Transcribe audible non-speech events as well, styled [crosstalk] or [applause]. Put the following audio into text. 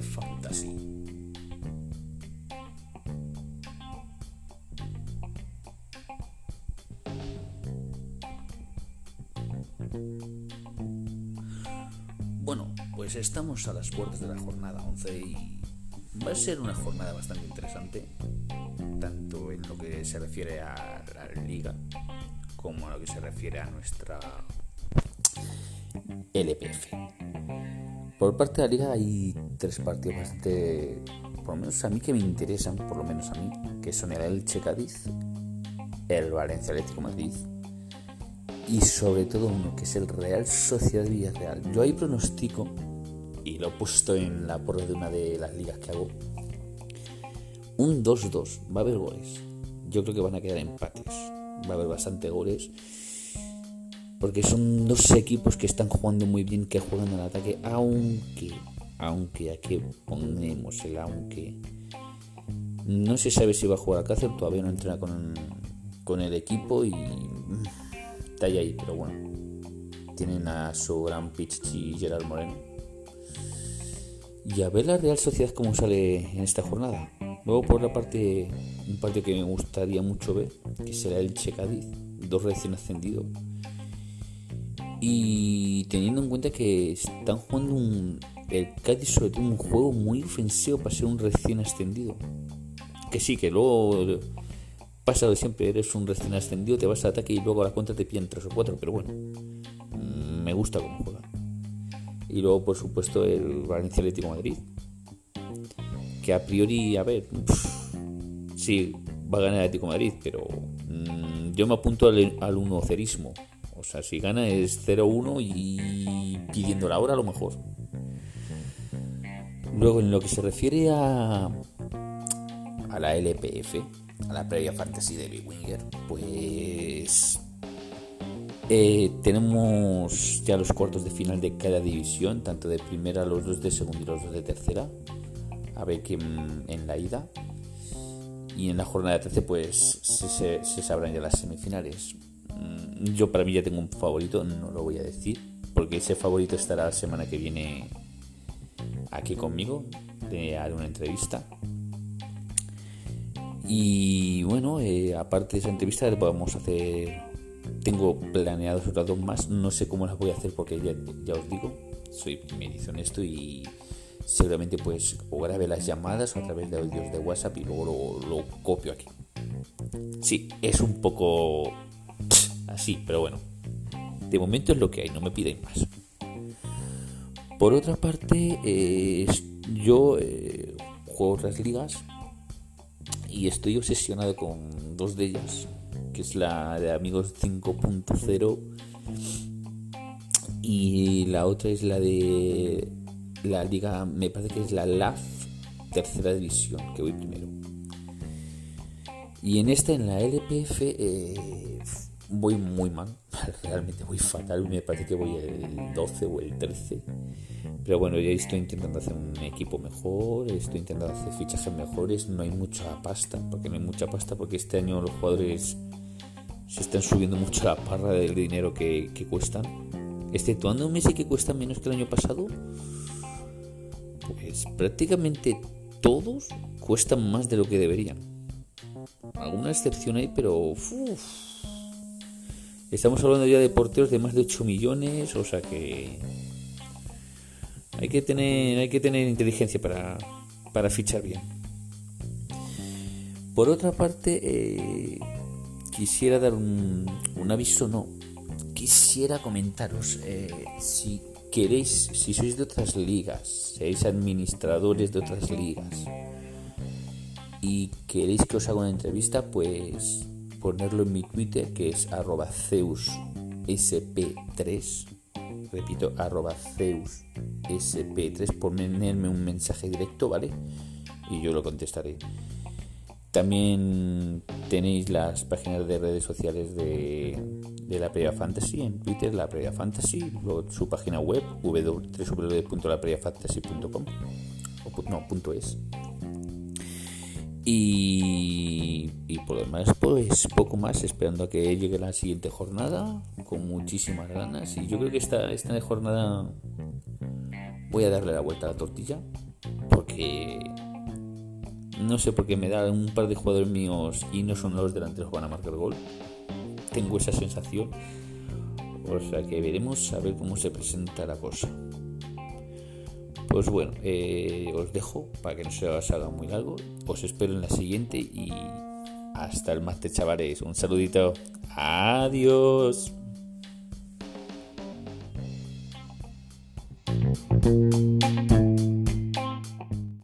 fantasy. Bueno, pues estamos a las puertas de la jornada 11 y va a ser una jornada bastante interesante, tanto en lo que se refiere a la liga como a lo que se refiere a nuestra LPF. Por parte de la liga hay tres partidos bastante, por lo menos a mí que me interesan, por lo menos a mí, que son el Elche Cádiz, el Valencia Atlético Madrid y sobre todo uno que es el Real Sociedad Villarreal. Yo ahí pronostico, y lo he puesto en la porra de una de las ligas que hago, un 2-2. Va a haber goles. Yo creo que van a quedar empates. Va a haber bastante goles. Porque son dos equipos que están jugando muy bien, que juegan al ataque, aunque, aunque aquí ponemos el aunque. No se sabe si va a jugar Alcácer, todavía no entrena con, con el equipo y está ahí, pero bueno. Tienen a su gran pichichi Gerard Moreno. Y a ver la Real Sociedad cómo sale en esta jornada. Luego por la parte, un partido que me gustaría mucho ver, que será el Che Cádiz, dos recién ascendidos. Y teniendo en cuenta que están jugando un, el Cádiz sobre todo un juego muy ofensivo para ser un recién ascendido. Que sí, que luego pasa de siempre, eres un recién ascendido, te vas al ataque y luego a la cuenta te pillan tres o cuatro, pero bueno, mm, me gusta cómo juega. Y luego, por supuesto, el Valencia Atlético Madrid, que a priori, a ver, sí, va a ganar el Atlético Madrid, pero mmm, yo me apunto al, al 1 cerismo. O sea, si gana es 0-1 y pidiendo la hora a lo mejor. Luego, en lo que se refiere a, a la LPF, a la previa fantasy de Big Winger, pues eh, tenemos ya los cuartos de final de cada división, tanto de primera, los dos de segunda y los dos de tercera. A ver quién en la ida. Y en la jornada 13 pues se, sabrán ya las semifinales. Yo para mí ya tengo un favorito, no lo voy a decir, porque ese favorito estará la semana que viene aquí conmigo, de haré una entrevista. Y bueno, eh, aparte de esa entrevista vamos a hacer, tengo planeados otras dos más, no sé cómo las voy a hacer porque ya, ya os digo, soy primerizo en esto y seguramente pues o grabe las llamadas o a través de audios de WhatsApp y luego lo copio aquí. Sí, es un poco así, pero bueno, de momento es lo que hay, no me piden más. Por otra parte, eh, yo eh, juego otras ligas y estoy obsesionado con dos de ellas, que es la de Amigos 5.0 y la otra es la de la liga, me parece que es la LAF tercera división, que voy primero. Y en esta, en la LPF, eh, voy muy mal, [laughs] realmente voy fatal, me parece que voy el 12 o el 13. Pero bueno, ya estoy intentando hacer un equipo mejor, estoy intentando hacer fichajes mejores, no hay mucha pasta, porque no hay mucha pasta, porque este año los jugadores se están subiendo mucho la parra del dinero que, cuestan. Exceptuando un Messi que cuesta menos que el año pasado, pues prácticamente todos cuestan más de lo que deberían. Alguna excepción hay, pero uf, estamos hablando ya de porteros de más de 8 millones, o sea que hay que tener, hay que tener inteligencia para, para fichar bien. Por otra parte, eh, quisiera dar un, un, aviso, no, quisiera comentaros eh, si queréis, si sois de otras ligas, seáis administradores de otras ligas y queréis que os haga una entrevista, pues ponerlo en mi Twitter que es arroba zeussp3 repito arroba zeussp3 ponerme un mensaje directo, ¿vale? Y yo lo contestaré. También tenéis las páginas de redes sociales de, de la Previa Fantasy en Twitter, la Previa Fantasy, luego su página web www.lapreviafantasy.com o no, punto es. Y, por lo demás, pues poco más, esperando a que llegue la siguiente jornada, con muchísimas ganas. Y yo creo que esta, esta jornada voy a darle la vuelta a la tortilla, Eh, no sé por qué me da un par de jugadores míos y no son los delanteros que van a marcar gol. Tengo esa sensación. O sea que veremos a ver cómo se presenta la cosa. Pues bueno, eh, os dejo para que no se haga muy largo. Os espero en la siguiente y hasta el martes, chavales. Un saludito. Adiós.